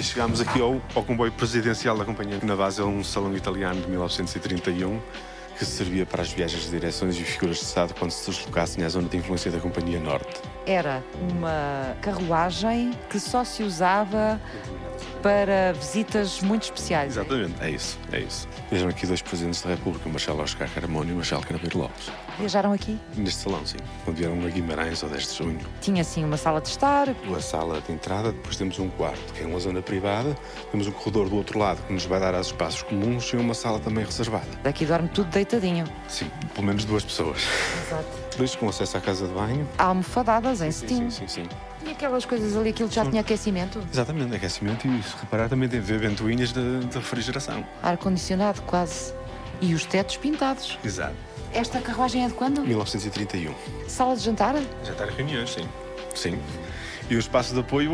E chegámos aqui ao, ao comboio presidencial da companhia. Na base é um salão italiano de 1931 que servia para as viagens de direções e figuras de Estado quando se deslocassem à zona de influência da Companhia Norte. Era uma carruagem que só se usava para visitas muito especiais. Exatamente, é isso, é isso. Vejam aqui dois presidentes da República, o Marcelo Oscar Caramone e o Marcelo Carabeiro Lopes. Viajaram aqui? Neste salão, sim. Quando vieram a Guimarães, ao 10 de junho. Tinha, sim, uma sala de estar. A sala de entrada, depois temos um quarto, que é uma zona privada. Temos um corredor do outro lado, que nos vai dar aos espaços comuns e uma sala também reservada. Daqui dorme tudo deitadinho. Sim, pelo menos duas pessoas. Exato. Com acesso à casa de banho. Almofadadas em Sim, cetim. sim, sim, sim. E aquelas coisas ali, aquilo já tinha aquecimento? Exatamente, aquecimento e se reparar também tem a ver ventoinhas de, de refrigeração. Ar-condicionado, quase. E os tetos pintados. Exato. Esta carruagem é de quando? 1931. Sala de jantar? Está em reuniões, sim. Sim. E o espaço de apoio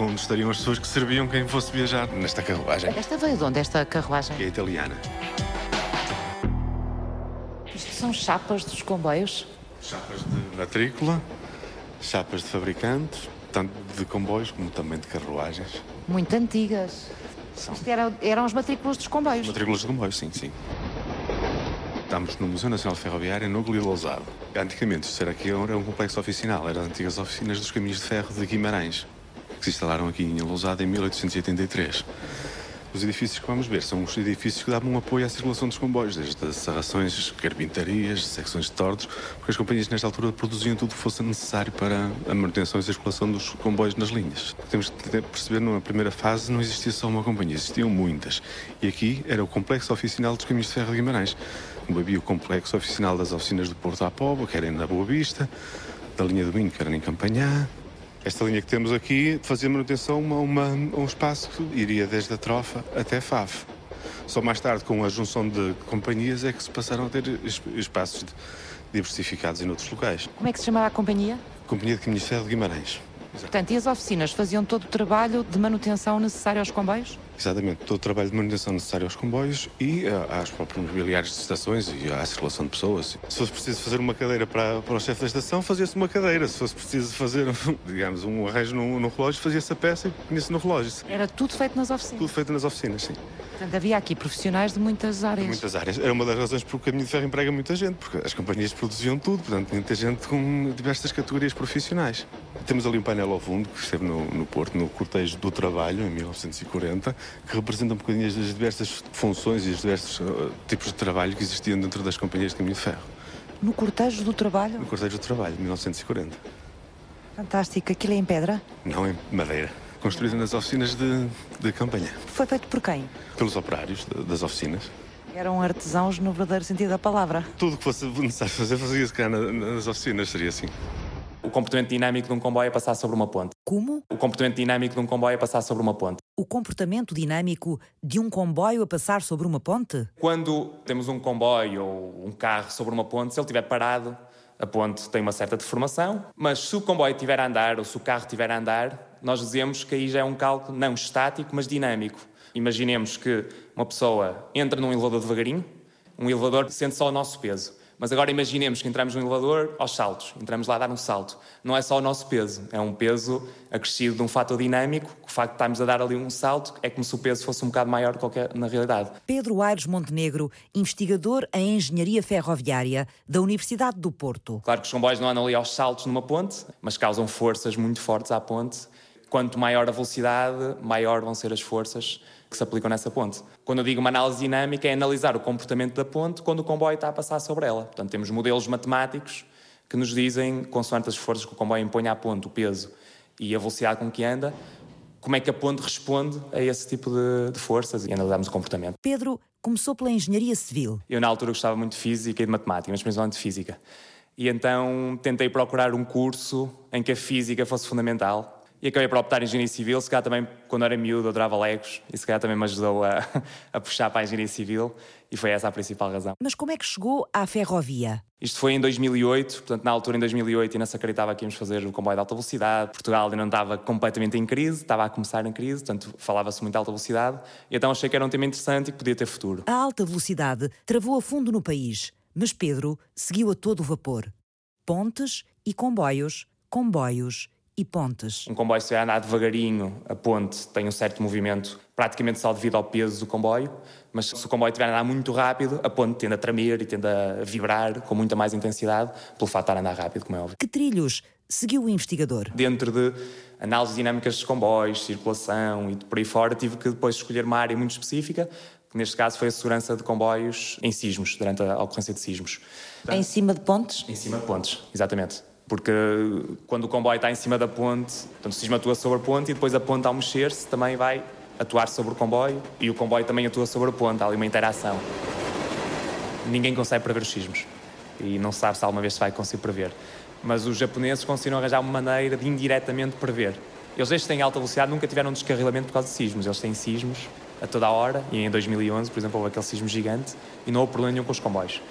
onde estariam as pessoas que serviam quem fosse viajar nesta carruagem. Esta veio de onde, esta carruagem? É italiana. Isto são chapas dos comboios? Chapas de matrícula, chapas de fabricantes, tanto de comboios como também de carruagens. Muito antigas. Isto era- eram as matrículas dos comboios. Matrículas de comboios, sim, sim. Estamos no Museu Nacional Ferroviário, no Núcleo de Lousado. Antigamente, isto era aqui era um complexo oficinal, eram as antigas oficinas dos caminhos de ferro de Guimarães, que se instalaram aqui em Lousado em 1883. Os edifícios que vamos ver são os edifícios que davam apoio à circulação dos comboios, desde as serrações, carpintarias, secções de tordos, porque as companhias nesta altura produziam tudo o que fosse necessário para a manutenção e circulação dos comboios nas linhas. Temos que perceber, numa primeira fase, não existia só uma companhia, existiam muitas. E aqui era o complexo oficinal dos caminhos de ferro de Guimarães. Havia o complexo oficinal das oficinas do Porto à Póvoa, que era na Boa Vista, da linha do Minho, que era em Campanhá, esta linha que temos aqui fazia manutenção a, uma, a um espaço que iria desde a Trofa até Faf. Só mais tarde, com a junção de companhias, é que se passaram a ter es- espaços diversificados em outros locais. Como é que se chamava a companhia? Companhia de Caminhos de Guimarães. Portanto, e as oficinas faziam todo o trabalho de manutenção necessário aos comboios? Exatamente, todo o trabalho de manutenção necessário aos comboios e ah, às próprios mobiliários de estações e à circulação de pessoas. Se fosse preciso fazer uma cadeira para, para o chefe da estação, fazia-se uma cadeira. Se fosse preciso fazer, digamos, um arranjo no, no relógio, fazia-se a peça e punha-se no relógio. Era tudo feito nas oficinas. Tudo feito nas oficinas, sim. Portanto, havia aqui profissionais de muitas áreas. Muitas áreas. Era uma das razões porque o caminho de ferro emprega muita gente, porque as companhias produziam tudo, portanto, muita gente com diversas categorias profissionais. Temos ali um painel ao fundo que esteve no, no Porto, no cortejo do trabalho, em 1940, que representa um bocadinho as diversas funções e os diversos uh, tipos de trabalho que existiam dentro das companhias de caminho de ferro. No cortejo do trabalho? No cortejo do trabalho, 1940. Fantástico. Aquilo é em pedra? Não em madeira. Construída nas oficinas de, de campanha. Foi feito por quem? Pelos operários de- das oficinas. Eram artesãos no verdadeiro sentido da palavra. Tudo o que fosse necessário fazer, fazia-se cá na- nas oficinas, seria assim. O comportamento dinâmico de um comboio é passar sobre uma ponte. Como? O comportamento dinâmico de um comboio é passar sobre uma ponte. O comportamento dinâmico de um comboio a passar sobre uma ponte? Quando temos um comboio ou um carro sobre uma ponte, se ele estiver parado, a ponte tem uma certa deformação, mas se o comboio estiver a andar ou se o carro estiver a andar, nós dizemos que aí já é um cálculo não estático, mas dinâmico. Imaginemos que uma pessoa entra num elevador devagarinho, um elevador sente só o nosso peso. Mas agora imaginemos que entramos num elevador aos saltos, entramos lá a dar um salto. Não é só o nosso peso, é um peso acrescido de um fator dinâmico, que o facto de estarmos a dar ali um salto é como se o peso fosse um bocado maior do que na realidade. Pedro Aires Montenegro, investigador em Engenharia Ferroviária da Universidade do Porto. Claro que os comboios não andam ali aos saltos numa ponte, mas causam forças muito fortes à ponte. Quanto maior a velocidade, maior vão ser as forças que se aplicam nessa ponte. Quando eu digo uma análise dinâmica, é analisar o comportamento da ponte quando o comboio está a passar sobre ela. Portanto, temos modelos matemáticos que nos dizem, consoante as forças que o comboio impõe à ponte, o peso e a velocidade com que anda, como é que a ponte responde a esse tipo de, de forças e analisamos o comportamento. Pedro começou pela Engenharia Civil. Eu, na altura, gostava muito de física e de matemática, mas principalmente de física. E então tentei procurar um curso em que a física fosse fundamental. E acabei por optar em Engenharia Civil. Se calhar também, quando era miúdo, adorava Legos. E se calhar também me ajudou a, a puxar para a Engenharia Civil. E foi essa a principal razão. Mas como é que chegou à ferrovia? Isto foi em 2008, portanto, na altura, em 2008, ainda se acreditava que íamos fazer o comboio de alta velocidade. Portugal ainda não estava completamente em crise, estava a começar em crise, portanto, falava-se muito de alta velocidade. E então achei que era um tema interessante e que podia ter futuro. A alta velocidade travou a fundo no país, mas Pedro seguiu a todo o vapor. Pontes e comboios, comboios e pontes. Um comboio, se a andar devagarinho, a ponte tem um certo movimento, praticamente só devido ao peso do comboio, mas se o comboio estiver a andar muito rápido, a ponte tende a tremer e tende a vibrar com muita mais intensidade, pelo fato de estar a andar rápido, como é óbvio. Que trilhos seguiu o investigador? Dentro de análises dinâmicas dos comboios, circulação e por aí fora, tive que depois escolher uma área muito específica, que neste caso foi a segurança de comboios em sismos, durante a ocorrência de sismos. Em cima de pontes? Em cima de pontes, exatamente. Porque quando o comboio está em cima da ponte, portanto, o sismo atua sobre a ponte e depois a ponte, ao mexer-se, também vai atuar sobre o comboio e o comboio também atua sobre a ponte, há ali uma interação. Ninguém consegue prever os sismos e não sabe se alguma vez se vai conseguir prever. Mas os japoneses conseguiram arranjar uma maneira de indiretamente prever. Eles, que têm alta velocidade, nunca tiveram um descarrilamento por causa de sismos. Eles têm sismos a toda a hora e em 2011, por exemplo, houve aquele sismo gigante e não houve problema nenhum com os comboios.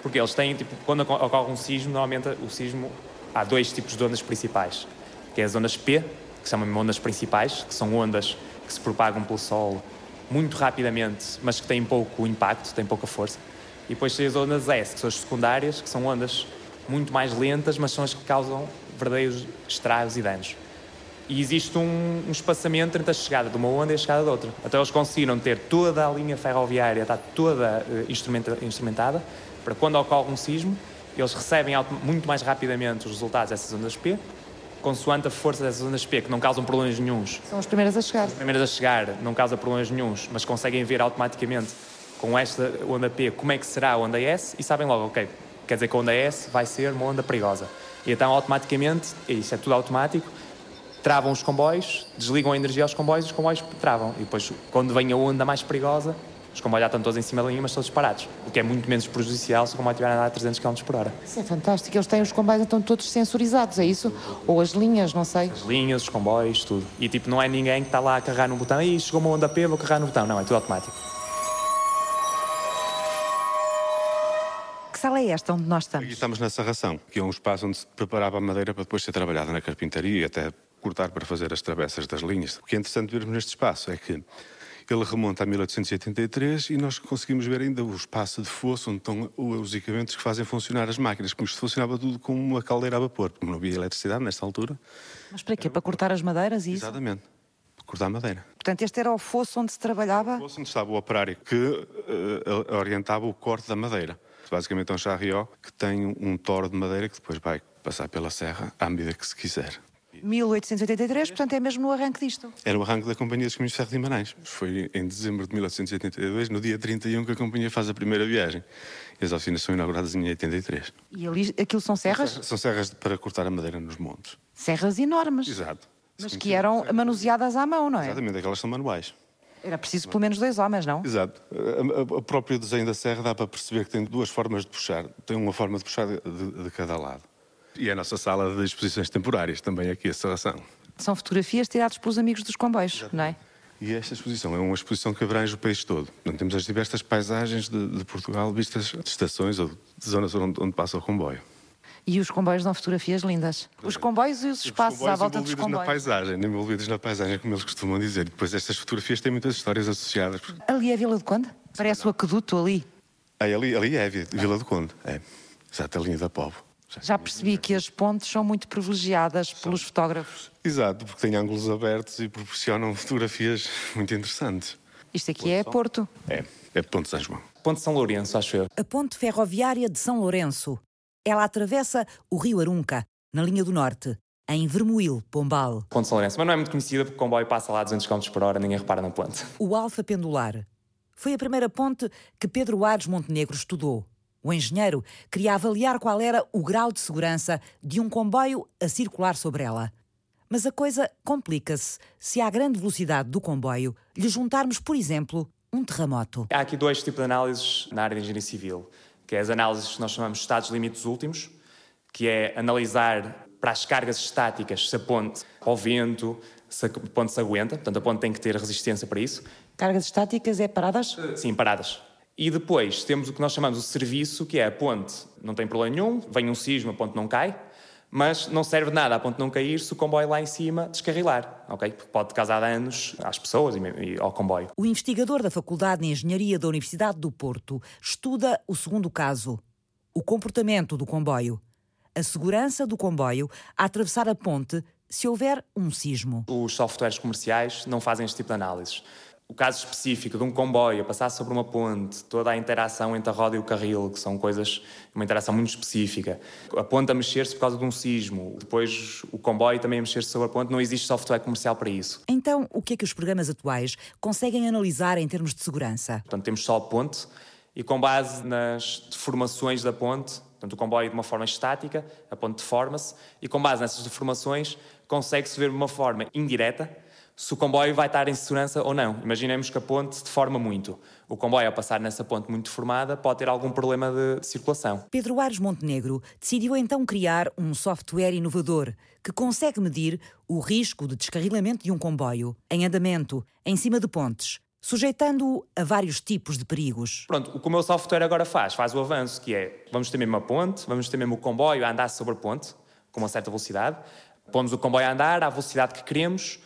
Porque eles têm, tipo, quando ocorre um sismo, normalmente o sismo há dois tipos de ondas principais, que é as ondas P, que chamam ondas principais, que são ondas que se propagam pelo Sol muito rapidamente, mas que têm pouco impacto, têm pouca força. E depois tem as ondas S, que são as secundárias, que são ondas muito mais lentas, mas são as que causam verdadeiros estragos e danos. E existe um, um, espaçamento entre a chegada de uma onda e a chegada de outra. Até eles conseguiram ter toda a linha ferroviária, está toda uh, instrumenta, instrumentada, para quando ocorre um sismo, eles recebem muito mais rapidamente os resultados dessas ondas P, consoante a força dessas ondas P, que não causam problemas nenhums. São as primeiras a chegar. As primeiras a chegar não causam problemas nenhums, mas conseguem ver automaticamente com esta onda P como é que será a onda S e sabem logo, ok, quer dizer que a onda S vai ser uma onda perigosa. E então automaticamente, isso é tudo automático, travam os comboios, desligam a energia aos comboios e os comboios travam. E depois, quando vem a onda mais perigosa, os comboios já estão todos em cima da linha, mas todos parados. O que é muito menos prejudicial se o comboio estiver a andar a 300 km por hora. Isso é fantástico. Eles têm os comboios então todos sensorizados, é isso? Ou as linhas, não sei. As linhas, os comboios, tudo. E tipo, não é ninguém que está lá a carregar no botão e chegou uma onda P, vou carregar no botão. Não, é tudo automático. Que sala é esta onde nós estamos? Aqui estamos na serração, que é um espaço onde se preparava a madeira para depois ser trabalhada na carpintaria e até cortar para fazer as travessas das linhas. O que é interessante vermos neste espaço é que ele remonta a 1883 e nós conseguimos ver ainda o espaço de fosso onde estão os equipamentos que fazem funcionar as máquinas, como isto funcionava tudo com uma caldeira a vapor, como não havia eletricidade nesta altura. Mas para quê? Para cortar as madeiras e isso? Exatamente. Cortar madeira. Portanto, este era o fosso onde se trabalhava? O fosso onde estava o operário que uh, orientava o corte da madeira. Basicamente é um charrió que tem um toro de madeira que depois vai passar pela serra à medida que se quiser. 1883, portanto é mesmo no arranque disto. Era o arranque da Companhia dos Caminhos de Ferro de Guimarães. Foi em dezembro de 1882, no dia 31, que a companhia faz a primeira viagem. E as oficinas são inauguradas em 83. E ali, aquilo são serras? São, são serras para cortar a madeira nos montes. Serras enormes. Exato. Mas que eram manuseadas à mão, não é? Exatamente, aquelas são manuais. Era preciso pelo menos dois homens, não? Exato. O próprio desenho da serra dá para perceber que tem duas formas de puxar. Tem uma forma de puxar de, de cada lado. E a nossa sala de exposições temporárias também aqui, a serração. São fotografias tiradas pelos amigos dos comboios, não é? E esta exposição é uma exposição que abrange o país todo. Portanto, temos as diversas paisagens de, de Portugal vistas de estações ou de zonas onde, onde passa o comboio. E os comboios dão fotografias lindas. Os comboios e os espaços os à volta dos comboios. na paisagem, envolvidos na paisagem, como eles costumam dizer. Depois estas fotografias têm muitas histórias associadas. Ali é a Vila do Conde? Parece o aqueduto ali. É, ali, ali é a Vila do Conde, é. Exato, a linha da Povo. Já, percebi que as pontes são muito privilegiadas são. pelos fotógrafos. Exato, porque têm ângulos abertos e proporcionam fotografias muito interessantes. Isto aqui é Porto. É, é Ponte São João. Ponte São Lourenço, acho eu. A ponte ferroviária de São Lourenço. Ela atravessa o rio Arunca, na linha do norte, em Vermoil, Pombal. Ponte São Lourenço, mas não é muito conhecida porque o comboio passa lá a 200 km por hora, ninguém repara na ponte. O Alfa Pendular. Foi a primeira ponte que Pedro Aires Montenegro estudou. O engenheiro queria avaliar qual era o grau de segurança de um comboio a circular sobre ela. Mas a coisa complica-se se à grande velocidade do comboio lhe juntarmos, por exemplo, um terremoto. Há aqui dois tipos de análises na área de engenharia civil que é as análises que nós chamamos de estados limites últimos, que é analisar para as cargas estáticas se a ponte ao vento, se a ponte se aguenta, portanto a ponte tem que ter resistência para isso. Cargas estáticas é paradas? Sim, paradas. E depois temos o que nós chamamos de serviço, que é a ponte não tem problema nenhum, vem um sismo, a ponte não cai, mas não serve nada a ponte não cair se o comboio lá em cima descarrilar, ok? Pode causar danos às pessoas e ao comboio. O investigador da Faculdade de Engenharia da Universidade do Porto estuda o segundo caso, o comportamento do comboio. A segurança do comboio a atravessar a ponte se houver um sismo. Os softwares comerciais não fazem este tipo de análises. O caso específico de um comboio a passar sobre uma ponte, toda a interação entre a roda e o carril, que são coisas, uma interação muito específica. A ponte a mexer-se por causa de um sismo, depois o comboio também a mexer-se sobre a ponte, não existe software comercial para isso. Então, o que é que os programas atuais conseguem analisar em termos de segurança? Portanto, temos só a ponte e com base nas deformações da ponte, portanto, o comboio de uma forma estática, a ponte deforma-se, e com base nessas deformações consegue-se ver de uma forma indireta se o comboio vai estar em segurança ou não. Imaginemos que a ponte deforma muito. O comboio, ao passar nessa ponte muito deformada, pode ter algum problema de, de circulação. Pedro Ares Montenegro decidiu então criar um software inovador que consegue medir o risco de descarrilamento de um comboio em andamento, em cima de pontes, sujeitando-o a vários tipos de perigos. Pronto, o que o meu software agora faz, faz o avanço, que é, vamos ter mesmo a ponte, vamos ter mesmo o comboio a andar sobre a ponte, com uma certa velocidade, pomos o comboio a andar à velocidade que queremos,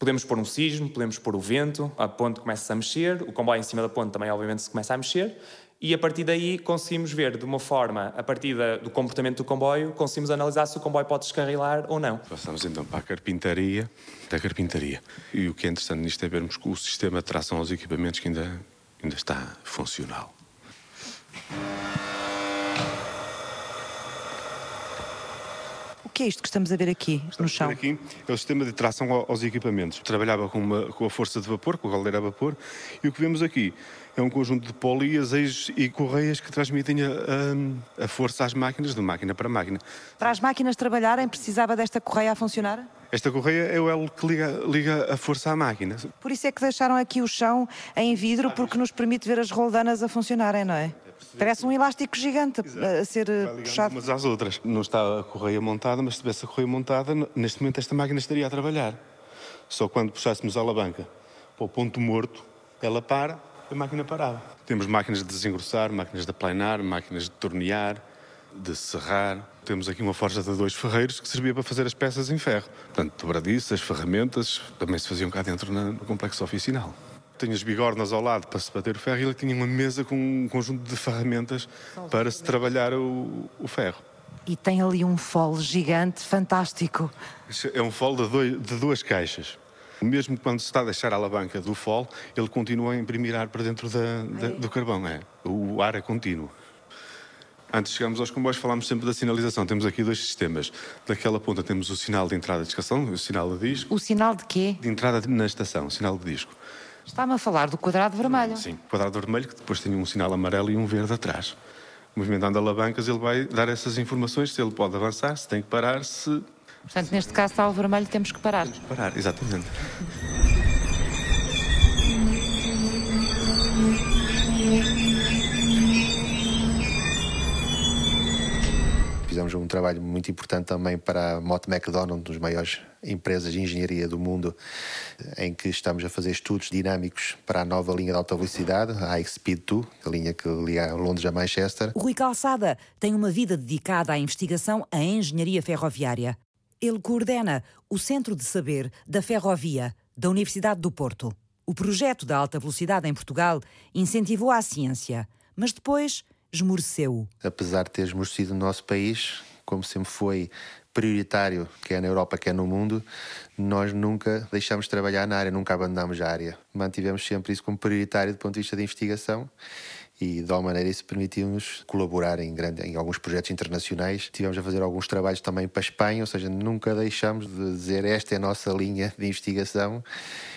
Podemos pôr um sismo, podemos pôr o vento, a ponte começa a mexer, o comboio em cima da ponte também, obviamente, se começa a mexer, e a partir daí conseguimos ver de uma forma, a partir da, do comportamento do comboio, conseguimos analisar se o comboio pode descarrilar ou não. Passamos então para a carpintaria da carpintaria. E o que é interessante nisto é vermos que o sistema de tração aos equipamentos que ainda, ainda está funcional. Que é isto que estamos a ver aqui no chão? Aqui é o sistema de tração aos equipamentos. Trabalhava com, uma, com a força de vapor, com a galera a vapor, e o que vemos aqui é um conjunto de polias, eixos e correias que transmitem a, a, força às máquinas, de máquina para máquina. Para as máquinas trabalharem, precisava desta correia a funcionar? Esta correia é o elo que liga, liga, a força à máquina. Por isso é que deixaram aqui o chão em vidro, porque nos permite ver as roldanas a funcionarem, não é? Parece um elástico gigante Exato. a ser eh, puxado. umas às outras. Não está a correia montada, mas se tivesse a correia montada, neste momento esta máquina estaria a trabalhar. Só quando puxássemos a alavanca para o ponto morto, ela para, a máquina parava. Temos máquinas de desengrossar, máquinas de aplanar, máquinas de tornear, de serrar. Temos aqui uma forja de dois ferreiros que servia para fazer as peças em ferro. Portanto, dobradiças, ferramentas, também se faziam cá dentro no complexo oficinal tinha as bigornas ao lado para se bater o ferro e ele tinha uma mesa com um conjunto de ferramentas para se trabalhar o, o ferro. E tem ali um fole gigante, fantástico. É um fole de, dois, de duas caixas. Mesmo quando se está a deixar a alavanca do fole, ele continua a imprimir ar para dentro da, da, do carvão. É. O ar é contínuo. Antes de chegarmos aos comboios, falámos sempre da sinalização. Temos aqui dois sistemas. Daquela ponta temos o sinal de entrada de estação, o sinal de disco. O sinal de quê? De entrada na estação, o sinal de disco. Está-me a falar do quadrado vermelho. Sim, quadrado vermelho que depois tem um sinal amarelo e um verde atrás. Movimentando alavancas, ele vai dar essas informações, se ele pode avançar, se tem que parar, se... Portanto, neste caso está o vermelho, temos que parar. Temos que parar, exatamente. Fizemos um trabalho muito importante também para a Mott McDonald, um dos maiores empresas de engenharia do mundo, em que estamos a fazer estudos dinâmicos para a nova linha de alta velocidade, a High Speed 2, a linha que liga Londres a Manchester. O Rui Calçada tem uma vida dedicada à investigação em engenharia ferroviária. Ele coordena o Centro de Saber da Ferrovia da Universidade do Porto. O projeto da alta velocidade em Portugal incentivou a ciência, mas depois esmoreceu. Apesar de ter esmorecido no nosso país, como sempre foi prioritário, quer na Europa, quer no mundo, nós nunca deixamos de trabalhar na área, nunca abandonamos a área. Mantivemos sempre isso como prioritário do ponto de vista da investigação e de alguma maneira isso permitiu-nos colaborar em, grande, em alguns projetos internacionais. Tivemos a fazer alguns trabalhos também para a Espanha, ou seja, nunca deixamos de dizer esta é a nossa linha de investigação,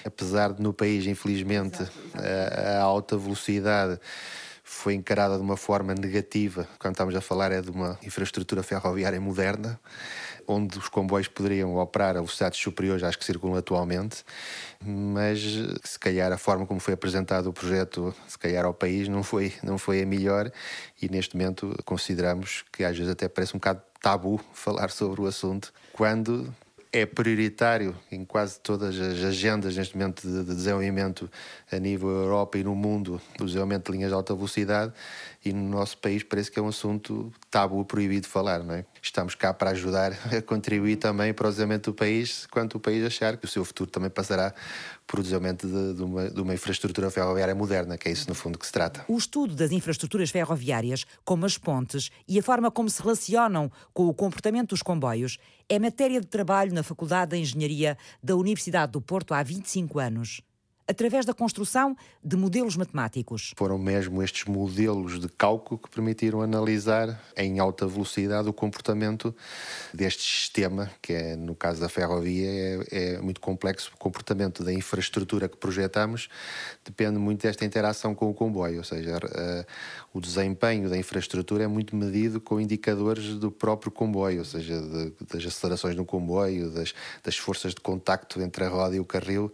apesar de no país, infelizmente, a, a alta velocidade foi encarada de uma forma negativa. Quando estamos a falar é de uma infraestrutura ferroviária moderna, onde os comboios poderiam operar a velocidades superiores às que circulam atualmente, mas se calhar a forma como foi apresentado o projeto, se calhar ao país, não foi, não foi a melhor e neste momento consideramos que às vezes até parece um bocado tabu falar sobre o assunto, quando é prioritário em quase todas as agendas neste momento de, desenvolvimento a nível Europa e no mundo, o desenvolvimento de linhas de alta velocidade e no nosso país parece que é um assunto tabu, proibido de falar, não é? Estamos cá para ajudar a contribuir também para o desenvolvimento do país, quando o país achar que o seu futuro também passará por o desenvolvimento de, de, uma, de uma infraestrutura ferroviária moderna, que é isso no fundo que se trata. O estudo das infraestruturas ferroviárias, como as pontes e a forma como se relacionam com o comportamento dos comboios, é matéria de trabalho na Faculdade de Engenharia da Universidade do Porto há 25 anos através da construção de modelos matemáticos. Foram mesmo estes modelos de cálculo que permitiram analisar em alta velocidade o comportamento deste sistema, que é, no caso da ferrovia, é, é muito complexo. O comportamento da infraestrutura que projetamos depende muito desta interação com o comboio, ou seja, uh, o desempenho da infraestrutura é muito medido com indicadores do próprio comboio, ou seja, de, das acelerações no comboio, das, das forças de contacto entre a roda e o carril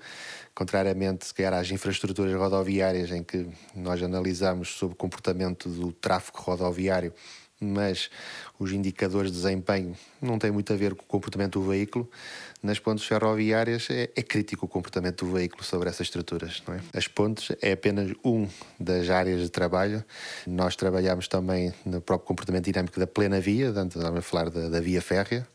contrariamente se calhar às infraestruturas rodoviárias em que nós analisamos sobre o comportamento do tráfego rodoviário, mas os indicadores de desempenho não têm muito a ver com o comportamento do veículo. Nas pontes ferroviárias é, é crítico o comportamento do veículo sobre essas estruturas. É? As pontes é apenas um das áreas de trabalho. Nós trabalhamos também no próprio comportamento dinâmico da plena via, vamos a falar da, da via férrea.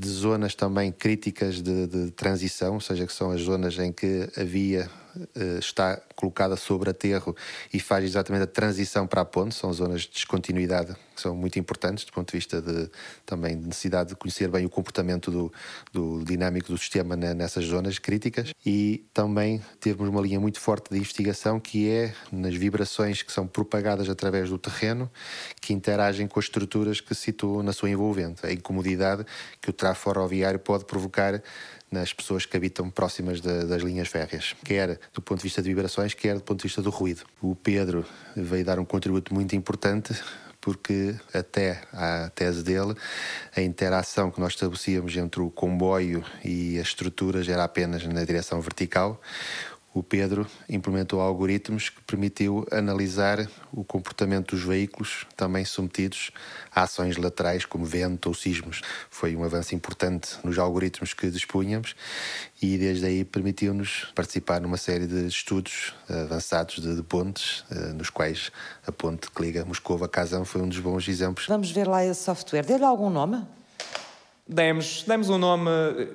De zonas também críticas de, de, transição, ou seja, que são as zonas em que a via uh, está colocada sobre aterro e faz exatamente a transição para a ponte, são zonas de descontinuidade que são muito importantes do ponto de vista de também de necessidade de conhecer bem o comportamento do, do dinâmico do sistema nessas zonas críticas. E também temos uma linha muito forte de investigação que é nas vibrações que são propagadas através do terreno que interagem com as estruturas que se situam na sua envolvente, a incomodidade que o tráfego ferroviário pode provocar nas pessoas que habitam próximas de, das linhas férreas, quer do ponto de vista de vibrações, quer do ponto de vista do ruído. O Pedro veio dar um contributo muito importante porque até à tese dele, a interação que nós estabelecíamos entre o comboio e as estruturas era apenas na direção vertical, o Pedro implementou algoritmos que permitiu analisar o comportamento dos veículos também submetidos a ações laterais como vento ou sismos. Foi um avanço importante nos algoritmos que dispunhamos e desde aí permitiu-nos participar numa série de estudos avançados de, de pontes, eh, nos quais a ponte que liga Moscou a Kazan foi um dos bons exemplos. Vamos ver lá esse software. Deu-lhe algum nome? Demos, demos um nome,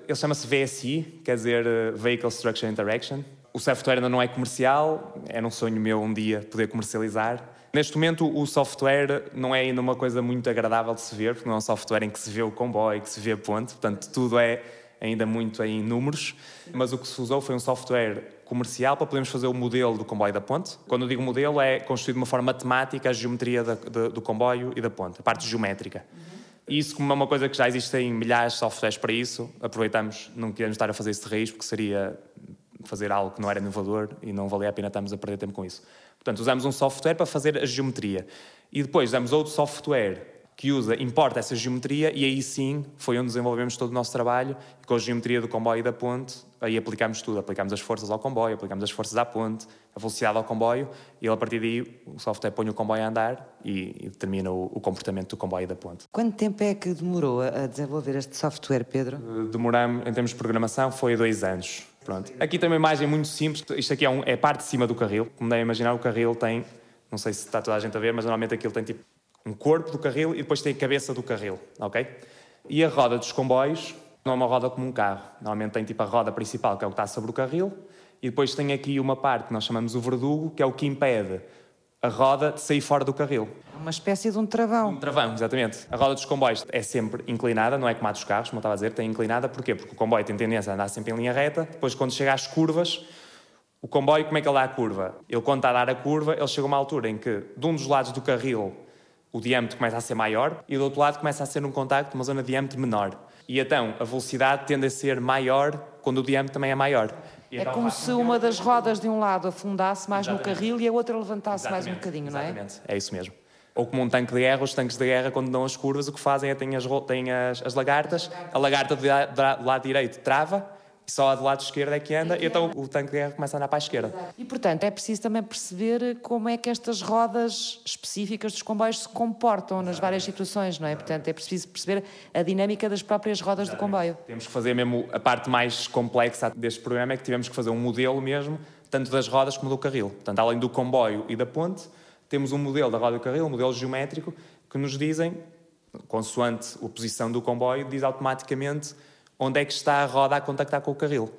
ele chama-se VSI, quer dizer eh, Vehicle Structure Interaction o software ainda não é comercial, é um sonho meu um dia poder comercializar. Neste momento, o software não é ainda uma coisa muito agradável de se ver, porque não é um software em que se vê o comboio, que se vê a ponte, portanto, tudo é ainda muito em números. Mas o que se usou foi um software comercial para podermos fazer o modelo do comboio da ponte. Quando eu digo modelo, é construído de uma forma matemática a geometria da, de, do comboio e da ponte, a parte geométrica. Isso, como é uma coisa que já existem milhares de softwares para isso, aproveitamos, não queremos estar a fazer isso de raiz, porque seria fazer algo que não era inovador e não valia a pena estarmos a perder tempo com isso. Portanto, usamos um software para fazer a geometria. E depois usamos outro software que usa, importa essa geometria e aí sim foi onde desenvolvemos todo o nosso trabalho e com a geometria do comboio e da ponte, aí aplicamos tudo, aplicamos as forças ao comboio, aplicamos as forças à ponte, a velocidade ao comboio e a partir daí o software põe o comboio a andar e, e determina o, o, comportamento do comboio e da ponte. Quanto tempo é que demorou a desenvolver este software, Pedro? Eh, demoramos, em termos de programação, foi dois anos. Pronto. Aqui tem uma imagem muito simples. Isto aqui é, um, é parte de cima do carril. Como devem imaginar, o carril tem, não sei se está toda a gente a ver, mas normalmente aquilo tem tipo um corpo do carril e depois tem a cabeça do carril, ok? E a roda dos comboios não é uma roda como um carro. Normalmente tem tipo a roda principal, que é o que está sobre o carril, e depois tem aqui uma parte que nós chamamos o verdugo, que é o que impede a roda de sair fora do carril. Uma espécie de um travão. Um travão, exatamente. A roda dos comboios é sempre inclinada, não é como a dos carros, como eu estava a dizer, tem inclinada. Porquê? Porque o comboio tem tendência a andar sempre em linha reta, depois quando chega às curvas, o comboio, como é que ele dá a curva? Ele, quando está a dar a curva, ele chega a uma altura em que, de um dos lados do carril, o diâmetro começa a ser maior e do outro lado começa a ser um contacto, uma zona de diâmetro menor. E então a velocidade tende a ser maior quando o diâmetro também é maior. É como se uma das rodas de um lado afundasse mais Exatamente. no carril e a outra levantasse Exatamente. mais um bocadinho, não é? Exatamente, é isso mesmo. Ou como um tanque de guerra, os tanques de guerra, quando dão as curvas, o que fazem é têm as, têm as, as lagartas, a lagarta do lado direito trava só a do lado esquerdo é que anda, é que e então o tanque de guerra começa a andar para a esquerda. E, portanto, é preciso também perceber como é que estas rodas específicas dos comboios se comportam nas várias situações, não é? Portanto, é preciso perceber a dinâmica das próprias rodas do comboio. Temos que fazer mesmo a parte mais complexa deste programa, é que tivemos que fazer um modelo mesmo, tanto das rodas como do carril. Portanto, além do comboio e da ponte, temos um modelo da roda e do carril, um modelo geométrico, que nos dizem, consoante a posição do comboio, diz automaticamente onde é que está a roda a contactar com o carril.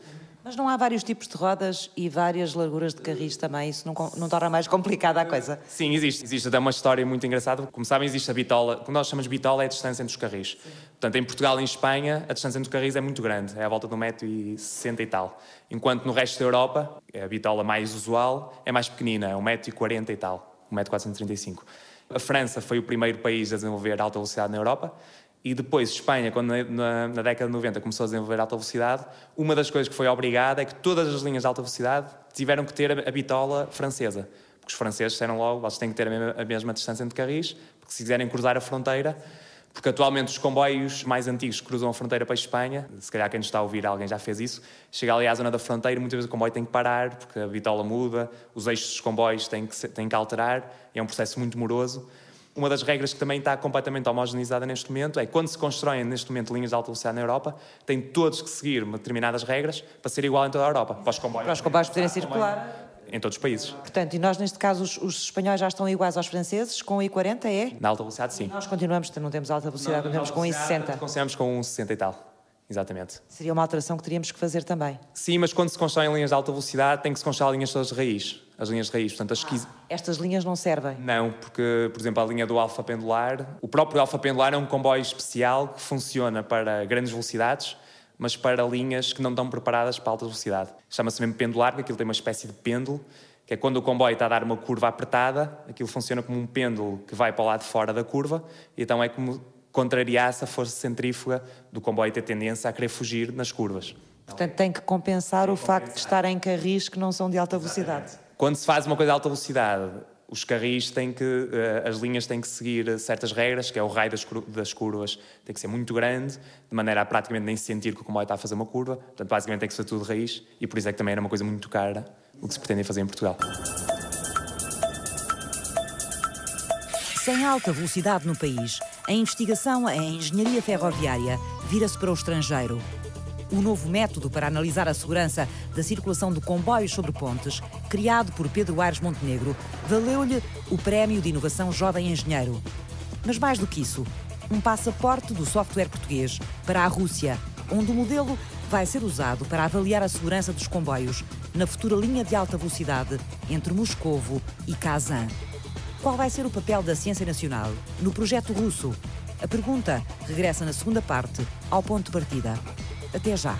Mas não há vários tipos de rodas e várias larguras de carris também? Isso não, não torna mais complicada a coisa? Sim, existe. Existe até uma história muito engraçada. Como sabem, existe a bitola. O que nós chamamos de bitola é a distância entre os carris. Sim. Portanto, em Portugal e em Espanha, a distância entre os carris é muito grande. É à volta de 1,60m e tal. Enquanto no resto da Europa, a bitola mais usual é mais pequenina, é 1,40m e tal. 1,435m. A França foi o primeiro país a desenvolver alta velocidade na Europa e depois Espanha, quando na, na, década de 90 começou a desenvolver alta velocidade, uma das coisas que foi obrigada é que todas as linhas de alta velocidade tiveram que ter a, a bitola francesa. Porque os franceses disseram logo, vocês têm que ter a mesma, a mesma distância entre carris, porque se quiserem cruzar a fronteira, porque atualmente os comboios mais antigos cruzam a fronteira para a Espanha, se calhar quem nos está a ouvir, alguém já fez isso, chega ali à zona da fronteira, muitas vezes o comboio tem que parar, porque a bitola muda, os eixos dos comboios têm que, têm que alterar, é um processo muito moroso. Uma das regras que também está completamente homogeneizada neste momento é quando se constroem neste momento linhas de alta velocidade na Europa, têm todos que seguir determinadas regras para ser igual em toda a Europa. Para os comboios, para os comboios poderem circular. Em todos os países. Portanto, e nós neste caso os, os espanhóis já estão iguais aos franceses, com o I40 é? Na alta velocidade, sim. Nós continuamos, não temos alta velocidade, continuamos com o I60. Continuamos com um 60 e tal. Exatamente. Seria uma alteração que teríamos que fazer também. Sim, mas quando se constroem linhas de alta velocidade, tem que se construir linhas todas de raiz. As linhas de raiz. Portanto, as ah, Estas linhas não servem? Não, porque, por exemplo, a linha do alfa pendular, o próprio alfa pendular é um comboio especial que funciona para grandes velocidades, mas para linhas que não estão preparadas para alta velocidade. Chama-se mesmo pendular, porque aquilo tem uma espécie de pêndulo, que é quando o comboio está a dar uma curva apertada, aquilo funciona como um pêndulo que vai para o lado de fora da curva, e então é como contrariasse a força centrífuga do comboio ter tendência a querer fugir nas curvas. Portanto, tem que compensar tem o facto de estar em carris que não são de alta velocidade. Quando se faz uma coisa de alta velocidade, os carris têm que, eh, as linhas têm que seguir certas regras, que é o raio das curvas tem que ser muito grande, de maneira a praticamente nem sentir que o comboio está a fazer uma curva. Portanto, basicamente tem que ser tudo raiz e por isso é que também era uma coisa muito cara o que se pretende fazer em Portugal. Sem alta velocidade no país, a investigação em engenharia ferroviária vira-se para o estrangeiro. O novo método para analisar a segurança da circulação de comboios sobre pontes, criado por Pedro Aires Montenegro, valeu-lhe o Prémio de Inovação Jovem Engenheiro. Mas mais do que isso, um passaporte do software português para a Rússia, onde o modelo vai ser usado para avaliar a segurança dos comboios na futura linha de alta velocidade entre Moscovo e Kazan. Qual vai ser o papel da ciência nacional no projeto russo? A pergunta regressa na segunda parte, ao ponto de partida. Até já.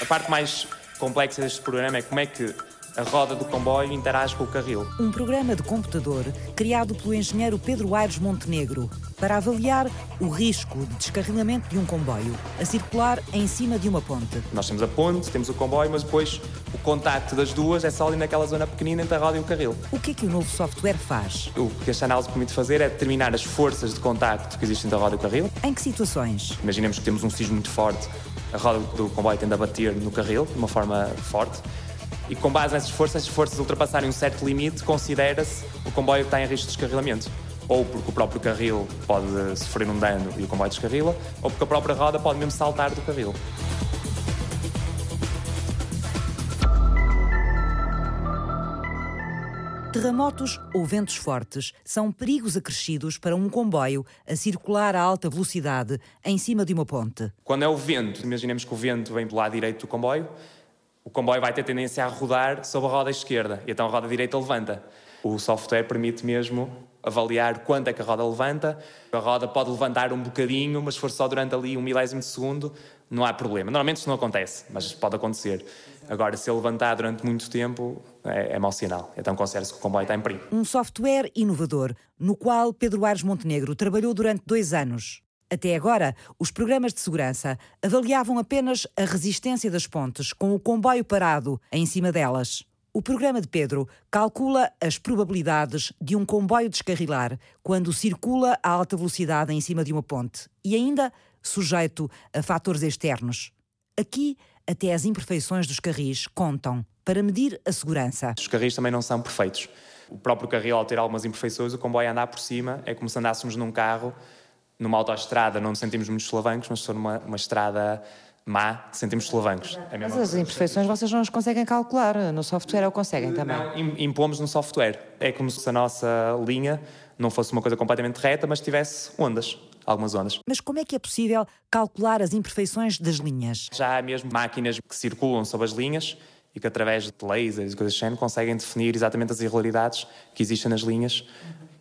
A parte mais complexa deste programa é como é que a roda do comboio interage com o carril. Um programa de computador criado pelo engenheiro Pedro Aires Montenegro para avaliar o risco de descarrilamento de um comboio a circular em cima de uma ponte. Nós temos a ponte, temos o comboio, mas depois o contacto das duas é só ali naquela zona pequenina entre a roda e o carril. O que é que o novo software faz? O que esta análise permite fazer é determinar as forças de contacto que existem entre a roda e o carril. Em que situações? Imaginemos que temos um sismo muito forte, a roda do comboio tende a bater no carril de uma forma forte e com base nessas forças, as forças ultrapassarem um certo limite, considera-se o comboio está em risco de descarrilamento. Ou porque o próprio carril pode sofrer um dano e o comboio descarrila, ou porque a própria roda pode mesmo saltar do carril. Terremotos ou ventos fortes são perigos acrescidos para um comboio a circular a alta velocidade em cima de uma ponte. Quando é o vento, imaginemos que o vento vem do lado direito do comboio, o comboio vai ter tendência a rodar sobre a roda esquerda e então a roda direita levanta. O software permite mesmo avaliar quanto é que a roda levanta. A roda pode levantar um bocadinho, mas se for só durante ali um milésimo de segundo, não há problema. Normalmente isso não acontece, mas pode acontecer. Agora, se ele levantar durante muito tempo, é, é mau sinal. Então considera-se que o comboio está em perigo. Um software inovador, no qual Pedro Aires Montenegro trabalhou durante dois anos. Até agora, os programas de segurança avaliavam apenas a resistência das pontes com o comboio parado em cima delas. O programa de Pedro calcula as probabilidades de um comboio descarrilar quando circula a alta velocidade em cima de uma ponte e ainda sujeito a fatores externos. Aqui, até as imperfeições dos carris contam para medir a segurança. Os carris também não são perfeitos. O próprio carril, ao ter algumas imperfeições, o comboio andar por cima é como se andássemos num carro numa autoestrada não sentimos muitos solavancos, mas for numa uma estrada má, sentimos solavancos. É Mas as imperfeições vocês não as conseguem calcular, no software ou conseguem também? Não, impomos no software. É como se a nossa linha não fosse uma coisa completamente reta, mas tivesse ondas, algumas ondas. Mas como é que é possível calcular as imperfeições das linhas? Já há mesmo máquinas que circulam sobre as linhas e que através de lasers e coisas assim conseguem definir exatamente as irregularidades que existem nas linhas.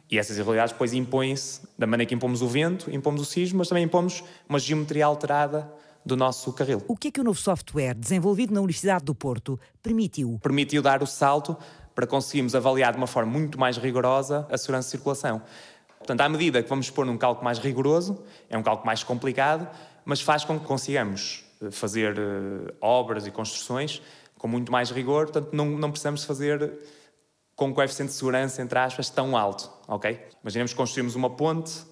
E essas irregularidades depois impõem-se, da maneira que impomos o vento, impomos o sismo, mas também impomos uma geometria alterada do nosso carril. O que é que o novo software desenvolvido na Universidade do Porto permitiu? Permitiu dar o salto para conseguirmos avaliar de uma forma muito mais rigorosa a segurança de circulação. Portanto, à medida que vamos pôr num cálculo mais rigoroso, é um cálculo mais complicado, mas faz com que consigamos eh, fazer uh, obras e construções com muito mais rigor, portanto, não, não precisamos fazer com um coeficiente de segurança, entre aspas, tão alto, ok? Imaginemos que construímos uma ponte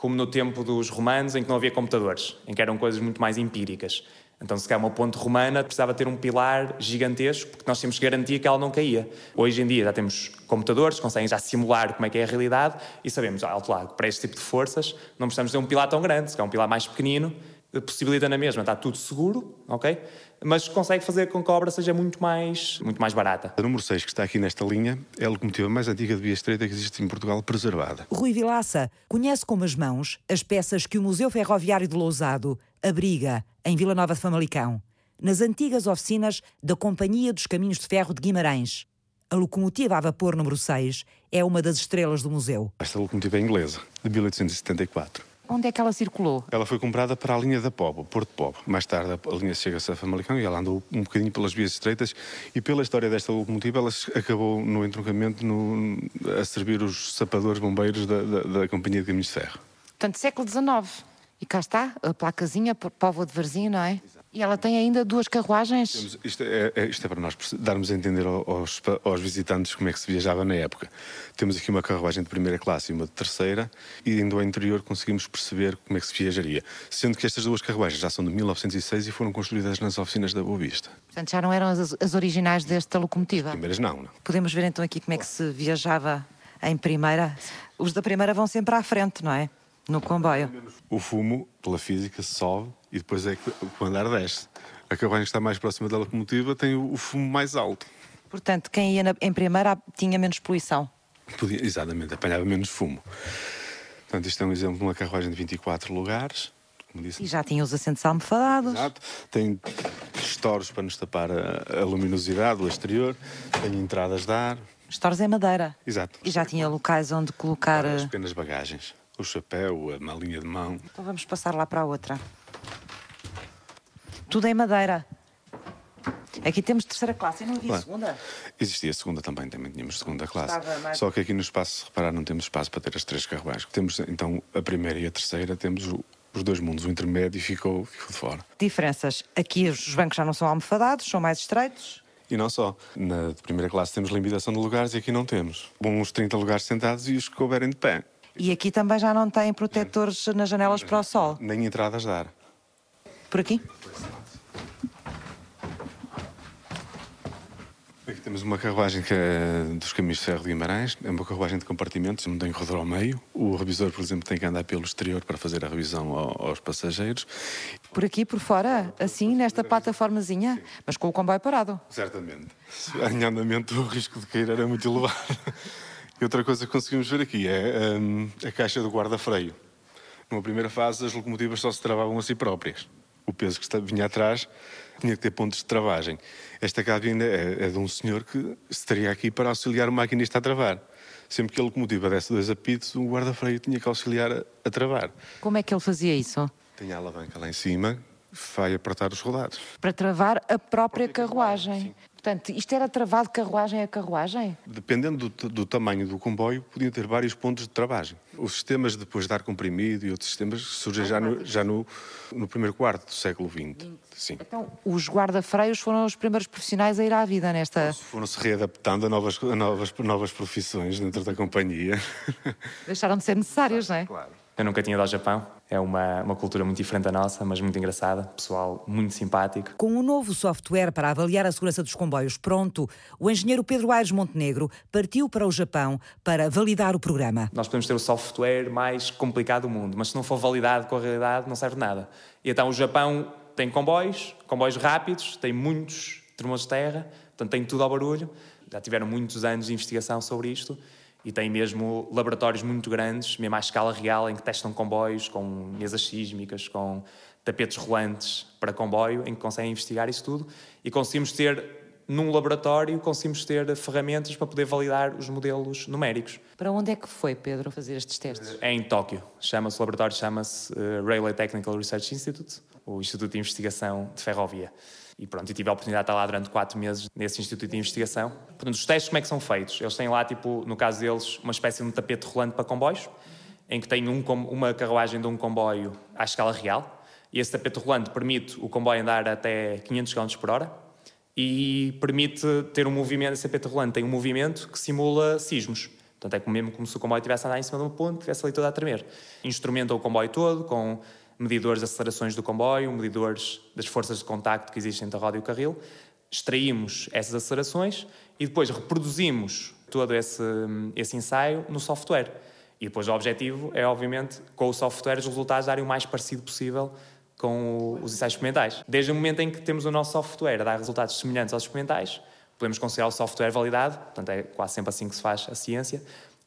como no tempo dos romanos, em que não havia computadores, em que eram coisas muito mais empíricas. Então, se calhar uma ponte romana precisava ter um pilar gigantesco, porque nós tínhamos que garantir que ela não caía. Hoje em dia já temos computadores, conseguem já simular como é que é a realidade e sabemos, alto lado, para este tipo de forças, não precisamos ter um pilar tão grande, se calhar um pilar mais pequenino, possibilita na mesma, está tudo seguro, ok? Mas consegue fazer com que a obra seja muito mais, muito mais barata. A número 6, que está aqui nesta linha, é a locomotiva mais antiga de via estreita que existe em Portugal, preservada. Rui Vilaça conhece como as mãos as peças que o Museu Ferroviário de Lousado abriga em Vila Nova de Famalicão, nas antigas oficinas da Companhia dos Caminhos de Ferro de Guimarães. A locomotiva a vapor número 6 é uma das estrelas do museu. Esta locomotiva é inglesa, de 1874. Onde é que ela circulou? Ela foi comprada para a linha da Pobo, Porto Pobo. Mais tarde a linha chega-se a Famalicão e ela andou um bocadinho pelas vias estreitas e pela história desta locomotiva ela acabou no entroncamento no, a servir os sapadores bombeiros da, da, da Companhia de Caminhos de Ferro. Portanto, século XIX. E cá está, a placazinha, Póvoa de Varzim, não é? E ela tem ainda duas carruagens. Temos, isto, é, é, isto, é, para nós darmos a entender aos, aos, visitantes como é que se viajava na época. Temos aqui uma carruagem de primeira classe e uma de terceira, e indo ao interior conseguimos perceber como é que se viajaria. Sendo que estas duas carruagens já são de 1906 e foram construídas nas oficinas da Boa Vista. Portanto, já não eram as, as originais desta locomotiva? As primeiras não, não. Podemos ver então aqui como é que se viajava em primeira. Os da primeira vão sempre à frente, não é? No comboio. O fumo, pela física, sobe e depois é que o andar desce. A carruagem que está mais próxima da locomotiva tem o, fumo mais alto. Portanto, quem ia na, em primeira tinha menos poluição. Podia, exatamente, apanhava menos fumo. Portanto, isto é um exemplo de uma carruagem de 24 lugares. E já tinha os assentos almofadados. Exato. Tem estores para nos tapar a, a luminosidade do exterior. Tem entradas de ar. Estores em madeira. Exato. E já tinha locais onde colocar. As pequenas bagagens o chapéu, a malinha de mão. Então vamos passar lá para a outra. Tudo em madeira. Aqui temos terceira classe e não havia claro. segunda? Existia segunda também, também tínhamos segunda classe. Mais... Só que aqui no espaço, reparar, não temos espaço para ter as três carruagens. Temos então a primeira e a terceira, temos o, os dois mundos, o intermédio ficou, ficou de fora. Diferenças. Aqui os bancos já não são almofadados, são mais estreitos. E não só. Na primeira classe temos limitação de lugares e aqui não temos. Uns 30 lugares sentados e os que couberem de pé. E aqui também já não tem protetores nas janelas para o sol? Nem entradas de ar. Por aqui? Aqui temos uma carruagem que é dos caminhos de ferro de Guimarães, é uma carruagem de compartimentos, não tem corredor ao meio. O revisor, por exemplo, tem que andar pelo exterior para fazer a revisão aos passageiros. Por aqui, por fora, assim, nesta plataformazinha, mas com o comboio parado. Certamente. Em andamento, o risco de cair era muito elevado. E outra coisa que conseguimos ver aqui é um, a caixa do guarda-freio. Numa primeira fase, as locomotivas só se travavam a si próprias. O peso que vinha atrás tinha que ter pontos de travagem. Esta cabine é, é de um senhor que estaria aqui para auxiliar o maquinista a travar. Sempre que a locomotiva desse dois apitos, o guarda-freio tinha que auxiliar a, a, travar. Como é que ele fazia isso? Tinha a alavanca lá em cima, vai apertar os rodados. Para travar a própria, a própria carruagem. carruagem Portanto, isto era travado carruagem a carruagem? Dependendo do, do, tamanho do comboio, podiam ter vários pontos de travagem. Os sistemas depois de ar comprimido e outros sistemas surgem já, no, já no, no, primeiro quarto do século XX. Sim. Então, os guarda-freios foram os primeiros profissionais a ir à vida nesta... Foram-se readaptando a novas, a novas, novas profissões dentro da companhia. Deixaram de ser necessários, não é? Claro. Eu nunca tinha ido ao Japão. É uma, uma cultura muito diferente da nossa, mas muito engraçada. Pessoal muito simpático. Com o novo software para avaliar a segurança dos comboios pronto, o engenheiro Pedro Aires Montenegro partiu para o Japão para validar o programa. Nós podemos ter o software mais complicado do mundo, mas se não for validado com a realidade, não serve nada. E então o Japão tem comboios, comboios rápidos, tem muitos termos de terra, portanto tem tudo ao barulho. Já tiveram muitos anos de investigação sobre isto e tem mesmo laboratórios muito grandes, mesmo à escala real, em que testam comboios com mesas sísmicas, com tapetes rolantes para comboio, em que conseguem investigar isso tudo. E conseguimos ter num laboratório conseguimos ter ferramentas para poder validar os modelos numéricos. Para onde é que foi, Pedro, fazer estes testes? É em Tóquio. Chama-se, o laboratório chama-se uh, Railway Technical Research Institute, o Instituto de Investigação de Ferrovia. E pronto, eu tive a oportunidade de estar lá durante quatro meses nesse Instituto de Investigação. Portanto, os testes como é que são feitos? Eles têm lá, tipo, no caso deles, uma espécie de um tapete rolante para comboios, em que tem um, uma carruagem de um comboio à escala real, e esse tapete rolante permite o comboio andar até 500 km por hora, e permite ter um movimento, esse tapete rolante tem um movimento que simula sismos. Portanto, é mesmo como se o comboio estivesse a andar em cima de uma ponte, estivesse ali todo a tremer. Instrumenta o comboio todo, com medidores de acelerações do comboio, medidores das forças de contacto que existem entre a roda e o carril. Extraímos essas acelerações e depois reproduzimos todo esse, esse ensaio no software. E depois o objetivo é, obviamente, com o software, os resultados darem o mais parecido possível com os ensaios experimentais. Desde o momento em que temos o nosso software a dar resultados semelhantes aos experimentais, podemos considerar o software validado, portanto é quase sempre assim que se faz a ciência,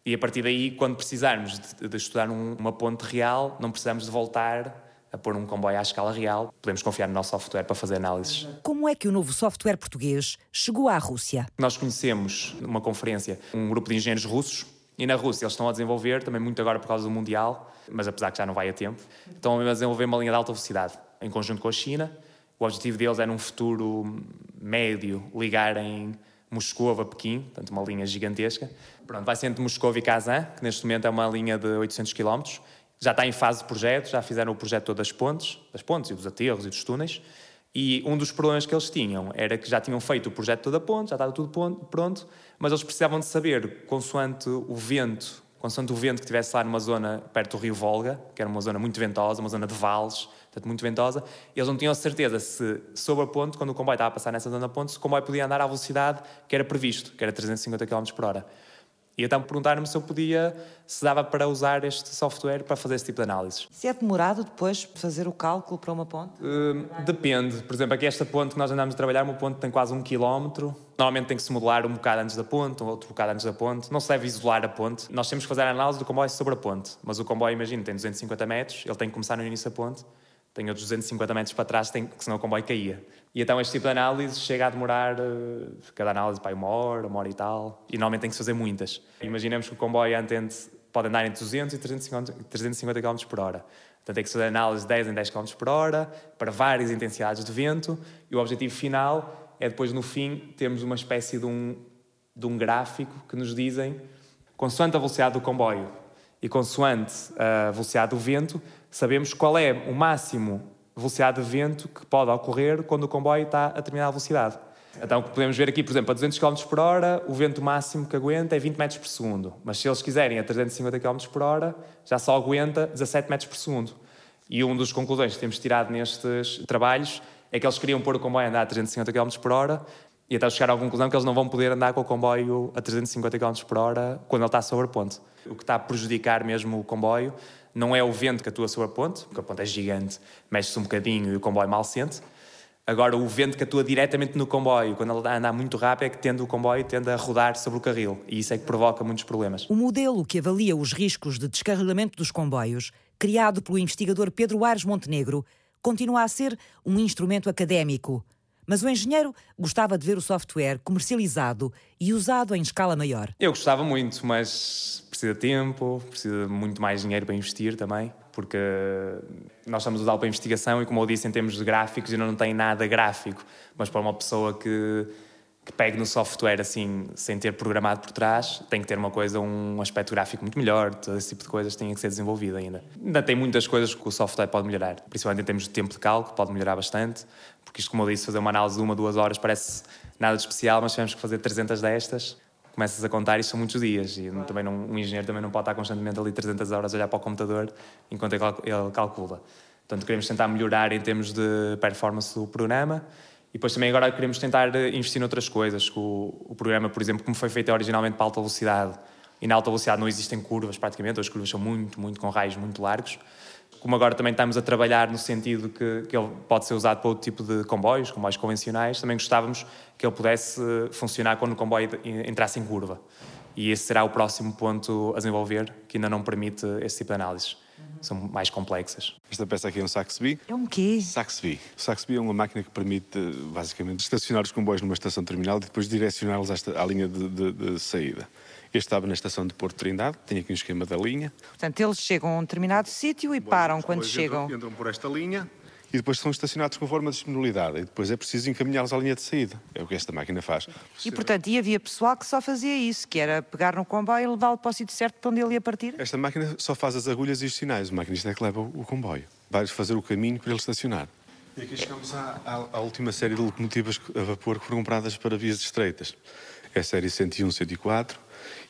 e a partir daí, quando precisarmos de, de estudar um, uma ponte real, não precisamos de voltar a pôr um comboio à escala real, podemos confiar no nosso software para fazer análises. Como é que o novo software português chegou à Rússia? Nós conhecemos, numa conferência, um grupo de engenheiros russos e na Rússia eles estão a desenvolver, também muito agora por causa do Mundial, mas apesar que já não vai a tempo, estão a desenvolver uma linha de alta velocidade, em conjunto com a China. O objetivo deles é, num futuro médio, ligar em Moscou a Pequim, portanto, uma linha gigantesca. Pronto, vai ser entre Moscou e Kazan, que neste momento é uma linha de 800 km. Já está em fase de projeto, já fizeram o projeto todo das pontes, das pontes e dos aterros e dos túneis. E um dos problemas que eles tinham era que já tinham feito o projeto todo a ponte, já estava tudo pronto, mas eles precisavam de saber, consoante o vento, consoante o vento que estivesse lá numa zona perto do rio Volga, que era uma zona muito ventosa, uma zona de vales, portanto muito ventosa, eles não tinham certeza se, sob a ponte, quando o comboio estava a passar nessa zona da ponte, se o comboio podia andar à velocidade que era previsto, que era 350 km por hora. E então perguntaram-me se eu podia, se dava para usar este software para fazer esse tipo de análises. Se é demorado depois fazer o cálculo para uma ponte? Uh, depende. Por exemplo, aqui esta ponte que nós andamos a trabalhar, uma ponte tem quase um quilómetro. Normalmente tem que se modelar um bocado antes da ponte, outro bocado antes da ponte. Não se deve isolar a ponte. Nós temos que fazer a análise do comboio sobre a ponte. Mas o comboio, imagina, tem 250 metros, ele tem que começar no início da ponte tem outros 250 metros para trás, tem, senão o comboio caía. E então este tipo de análise chega a demorar, uh, cada análise, para uma hora, uma hora e tal, e normalmente tem que se fazer muitas. Imaginemos que o comboio antente pode andar entre 200 e 350, 350 km por hora. Então tem que se fazer análise 10 em 10 km por hora, para várias intensidades de vento, e o objetivo final é depois, no fim, termos uma espécie de um, de um gráfico que nos dizem, consoante a velocidade do comboio e consoante a velocidade do vento, sabemos qual é o máximo velocidade de vento que pode ocorrer quando o comboio está a determinada velocidade. Então, podemos ver aqui, por exemplo, a 200 km por hora, o vento máximo que aguenta é 20 metros por segundo. Mas se eles quiserem a 350 km por hora, já só aguenta 17 metros por segundo. E uma das conclusões que temos tirado nestes trabalhos é que eles queriam pôr o comboio a andar a 350 km por hora e até chegaram à conclusão que eles não vão poder andar com o comboio a 350 km por hora quando ele está sobre a ponte. O que está a prejudicar mesmo o comboio não é o vento que atua sobre a ponte, porque a ponte é gigante, mexe-se um bocadinho e o comboio mal sente. Agora, o vento que atua diretamente no comboio, quando ele anda muito rápido, é que tende o comboio tende a rodar sobre o carril. E isso é que provoca muitos problemas. O modelo que avalia os riscos de descarrilamento dos comboios, criado pelo investigador Pedro Ares Montenegro, continua a ser um instrumento académico. Mas o engenheiro gostava de ver o software comercializado e usado em escala maior. Eu gostava muito, mas precisa de tempo, precisa de muito mais dinheiro para investir também, porque nós estamos a usá-lo para investigação e, como eu disse, em termos de gráficos, ainda não tem nada gráfico. Mas para uma pessoa que que pegue no software assim, sem ter programado por trás, tem que ter uma coisa, um aspecto gráfico muito melhor, todo esse tipo de coisas tem que ser desenvolvido ainda. Ainda tem muitas coisas que o software pode melhorar, principalmente em termos de tempo de cálculo, pode melhorar bastante, porque isto, como eu disse, fazer uma análise de uma, duas horas parece nada de especial, mas tivemos que fazer 300 destas, começas a contar e são muitos dias, e também não, um engenheiro também não pode estar constantemente ali 300 horas a olhar para o computador enquanto ele calcula. Portanto, queremos tentar melhorar em termos de performance do programa, e depois também agora queremos tentar eh, investir noutras coisas. O, o programa, por exemplo, como foi feito originalmente para alta velocidade, e na alta velocidade não existem curvas praticamente, as curvas são muito, muito com raios muito largos. como agora também estamos a trabalhar no sentido que, que ele pode ser usado para outro tipo de comboios, comboios convencionais, também gostávamos que ele pudesse funcionar quando o comboio entrasse em curva. E esse será o próximo ponto a desenvolver, que ainda não permite esse tipo de análises. São mais complexas. Esta peça aqui é um Saxby. É um quê? Saxby. O Saxby é uma máquina que permite, basicamente, estacionar os comboios numa estação terminal e depois direcioná-los à, linha de, de, de saída. Este estava na estação de Porto Trindade, tem aqui um esquema da linha. Portanto, eles chegam a um determinado sítio e param quando chegam. Entram, entram por esta linha e depois são estacionados conforme a disponibilidade. E depois é preciso encaminhá-los à linha de saída. É o que esta máquina faz. E, portanto, e havia pessoal que só fazia isso, que era pegar no comboio e levá-lo para o sítio certo para onde ele ia partir? Esta máquina só faz as agulhas e os sinais. O maquinista é que leva o comboio. Vai fazer o caminho para ele estacionar. E aqui chegamos à, à, à última série de locomotivas a vapor que foram compradas para vias estreitas. É a série 101, 104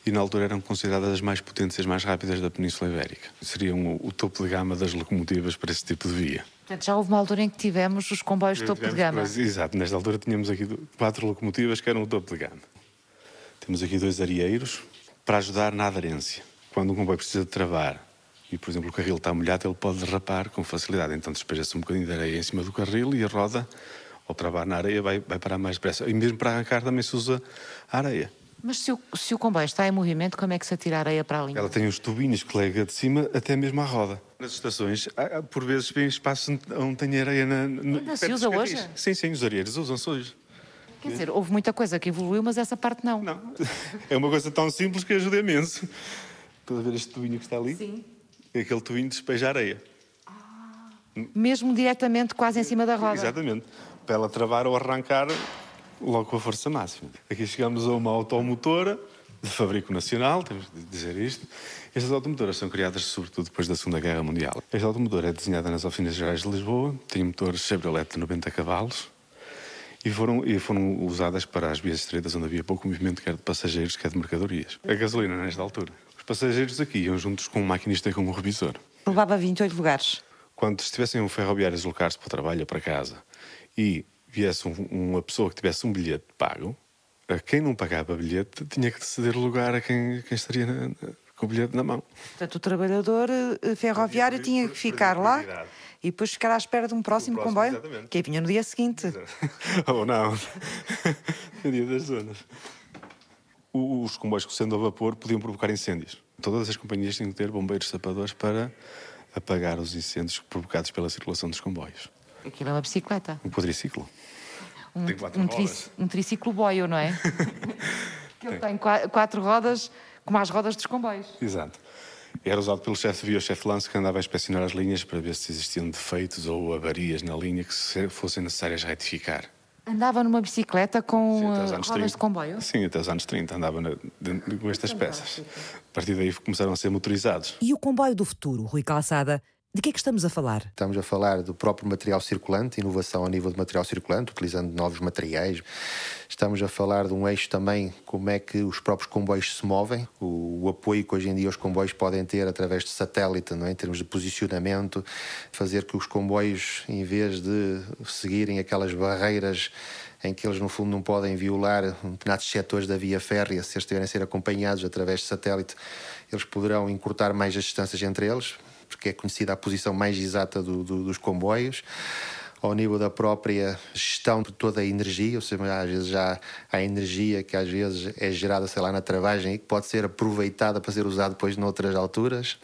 e na altura eram consideradas as mais potentes e as mais rápidas da Península Ibérica. Seriam o, o topo de gama das locomotivas para esse tipo de via. Portanto, já houve uma altura em que tivemos os comboios de topo de gama. exato, nesta altura tínhamos aqui quatro locomotivas que eram o topo de gama. Temos aqui dois areieiros para ajudar na aderência. Quando um comboio precisa de travar e, por exemplo, o carril está molhado, ele pode derrapar com facilidade. Então despeja-se um bocadinho de areia em cima do carril e a roda, ao travar na areia, vai, vai parar mais depressa. E mesmo para arrancar também se usa a areia. Mas se o, se o comboio está em movimento, como é que se atira a areia para a linha? Ela tem os tubinhos que lega de cima até mesmo à roda. Nas estações, há, por vezes, vem espaço onde tem areia na. na Ainda se usa hoje? Sim, sim, os areieiros usam-se hoje. Quer dizer, houve muita coisa que evoluiu, mas essa parte não. Não. É uma coisa tão simples que ajuda imenso. Estás a ver este tubinho que está ali? Sim. É aquele tubinho despeja areia. Ah, mesmo diretamente, quase em cima da roda. Exatamente. Para ela travar ou arrancar logo com a força máxima. Aqui chegamos a uma automotora de fabrico nacional, temos de dizer isto. Estas automotoras são criadas sobretudo depois da Segunda Guerra Mundial. Esta automotora é desenhada nas oficinas gerais de Lisboa, tem motores Chevrolet de 90 cavalos e foram, e foram usadas para as vias estreitas onde havia pouco movimento, quer de passageiros, quer de mercadorias. A gasolina nesta altura. Os passageiros aqui iam juntos com um maquinista e com um revisor. Levava 28 lugares. Quando estivessem um ferroviário a deslocar-se para o trabalho ou para casa e viesse um, uma pessoa que tivesse um bilhete pago, a quem não pagava bilhete tinha que ceder lugar a quem, quem estaria na, na, com o bilhete na mão. Portanto, o trabalhador eh, ferroviário tinha que ficar lá e depois ficar à espera de um próximo, próximo comboio exatamente. que vinha no dia seguinte. Ou não, no dia das zonas. Os comboios sendo a vapor podiam provocar incêndios. Todas as companhias tinham que ter bombeiros sapadores para apagar os incêndios provocados pela circulação dos comboios. Aquilo é uma bicicleta. Um quadriciclo. Um, tem quatro um, rodas. um triciclo boio, não é? que ele tem quatro rodas, como as rodas dos comboios. Exato. Era usado pelo chefe de via, o chefe lance, que andava a inspecionar as linhas para ver se existiam defeitos ou avarias na linha que fossem necessárias retificar. Andava numa bicicleta com Sim, uh, rodas 30. de comboio? Sim, até os anos 30 andava na, de, com estas peças. A partir daí começaram a ser motorizados. E o comboio do futuro, Rui Calçada, de que é que estamos a falar? Estamos a falar do próprio material circulante, inovação a nível de material circulante, utilizando novos materiais. Estamos a falar de um eixo também, como é que os próprios comboios se movem, o, o apoio que hoje em dia os comboios podem ter através de satélite, não é? em termos de posicionamento, fazer que os comboios, em vez de seguirem aquelas barreiras em que eles, no fundo, não podem violar determinados setores da via férrea, se eles estiverem a ser acompanhados através de satélite, eles poderão encurtar mais as distâncias entre eles, porque é conhecida a posição mais exata do, do, dos comboios ao nível da própria gestão de toda a energia, ou seja, às vezes já há energia que às vezes é gerada, sei lá, na travagem e que pode ser aproveitada para ser usada depois noutras alturas.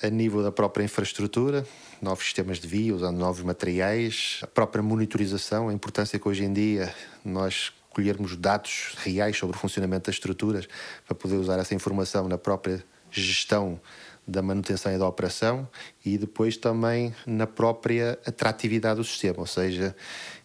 A nível da própria infraestrutura, novos sistemas de via, usando novos materiais, a própria monitorização, a importância que hoje em dia nós colhermos dados reais sobre o funcionamento das estruturas para poder usar essa informação na própria gestão da manutenção e da operação e depois também na própria atratividade do sistema, ou seja,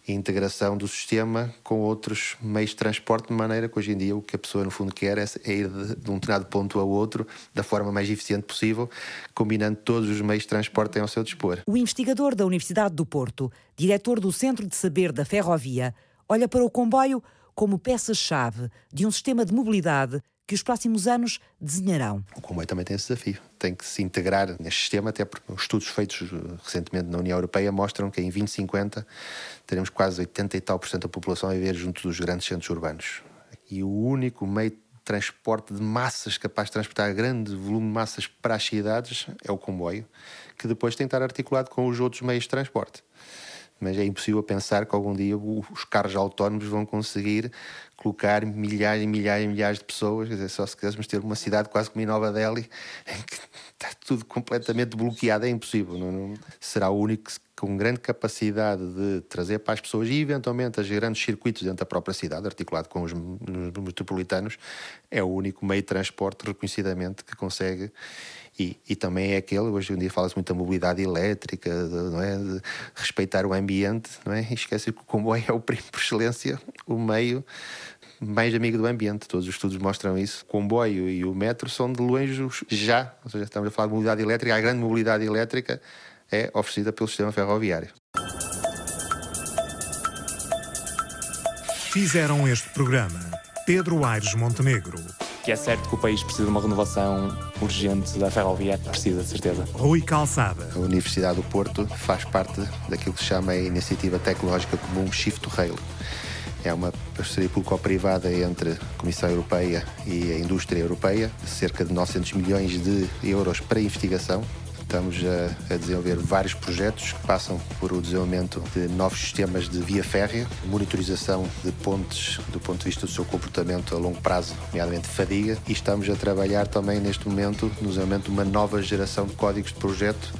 a integração do sistema com outros meios de transporte, de maneira que hoje em dia o que a pessoa no fundo quer é, é ir de, de um determinado ponto ao outro da forma mais eficiente possível, combinando todos os meios de transporte ao seu dispor. O investigador da Universidade do Porto, diretor do Centro de Saber da Ferrovia, olha para o comboio como peça-chave de um sistema de mobilidade que os próximos anos desenharão. O comboio também tem esse desafio. Tem que se integrar neste sistema, até porque os estudos feitos eh, recentemente na União Europeia mostram que em 2050 teremos quase 80 e tal por cento da população a viver junto dos grandes centros urbanos. E o único meio de transporte de massas capaz de transportar grande volume de massas para as cidades é o comboio, que depois tem que estar articulado com os outros meios de transporte. Mas é impossível pensar que algum dia os carros autónomos vão conseguir colocar milhares e milhares e milhares de pessoas. Quer dizer, só se quiséssemos ter uma cidade quase como em Nova Delhi, em que está tudo completamente bloqueado, é impossível. Não, não, será o único com grande capacidade de trazer para as pessoas e, eventualmente, as grandes circuitos dentro da própria cidade, articulado com os metropolitanos, é o único meio de transporte reconhecidamente que consegue e, e, também é aquele, hoje em dia fala-se muito da mobilidade elétrica, de, não é? de respeitar o ambiente, não é? E esquece que o comboio é o primo por excelência, o meio mais amigo do ambiente. Todos os estudos mostram isso. O comboio e o metro são de longe já, ou seja, estamos a falar de mobilidade elétrica, a grande mobilidade elétrica é oferecida pelo sistema ferroviário. Fizeram este programa Pedro Aires Montenegro que é certo que o país precisa de uma renovação urgente da ferrovia, precisa, de certeza. Rui Calçada. A Universidade do Porto faz parte daquilo que se chama a Iniciativa Tecnológica Comum Shift to Rail. É uma parceria público-privada entre a Comissão Europeia e a indústria europeia, cerca de 900 milhões de euros para investigação Estamos a, a, desenvolver vários projetos que passam por o desenvolvimento de novos sistemas de via férrea, monitorização de pontes do ponto de vista do seu comportamento a longo prazo, nomeadamente fadiga, e estamos a trabalhar também neste momento no desenvolvimento de uma nova geração de códigos de projeto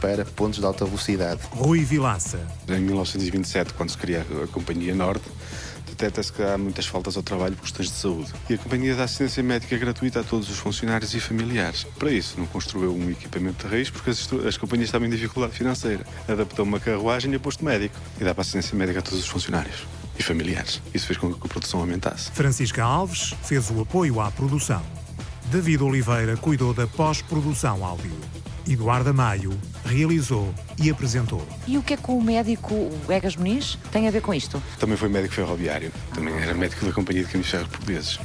para pontos de alta velocidade. Rui Vilaça. Em 1927, quando se cria a Companhia Norte, detecta-se que há muitas faltas ao trabalho por questões de saúde. E a companhia dá assistência médica gratuita a todos os funcionários e familiares. Para isso, não construiu um equipamento de raiz porque as, as companhias estavam em dificuldade financeira. Adaptou uma carruagem e posto médico. E dá para assistência médica a todos os funcionários e familiares. Isso fez com que a produção aumentasse. Francisca Alves fez o apoio à produção. David Oliveira cuidou da pós-produção áudio. Eduardo Maio realizou e apresentou. E o que é que o médico Egas Muniz tem a ver com isto? Também foi médico ferroviário. Também era médico da Companhia de Caminhos Ferros Portugueses.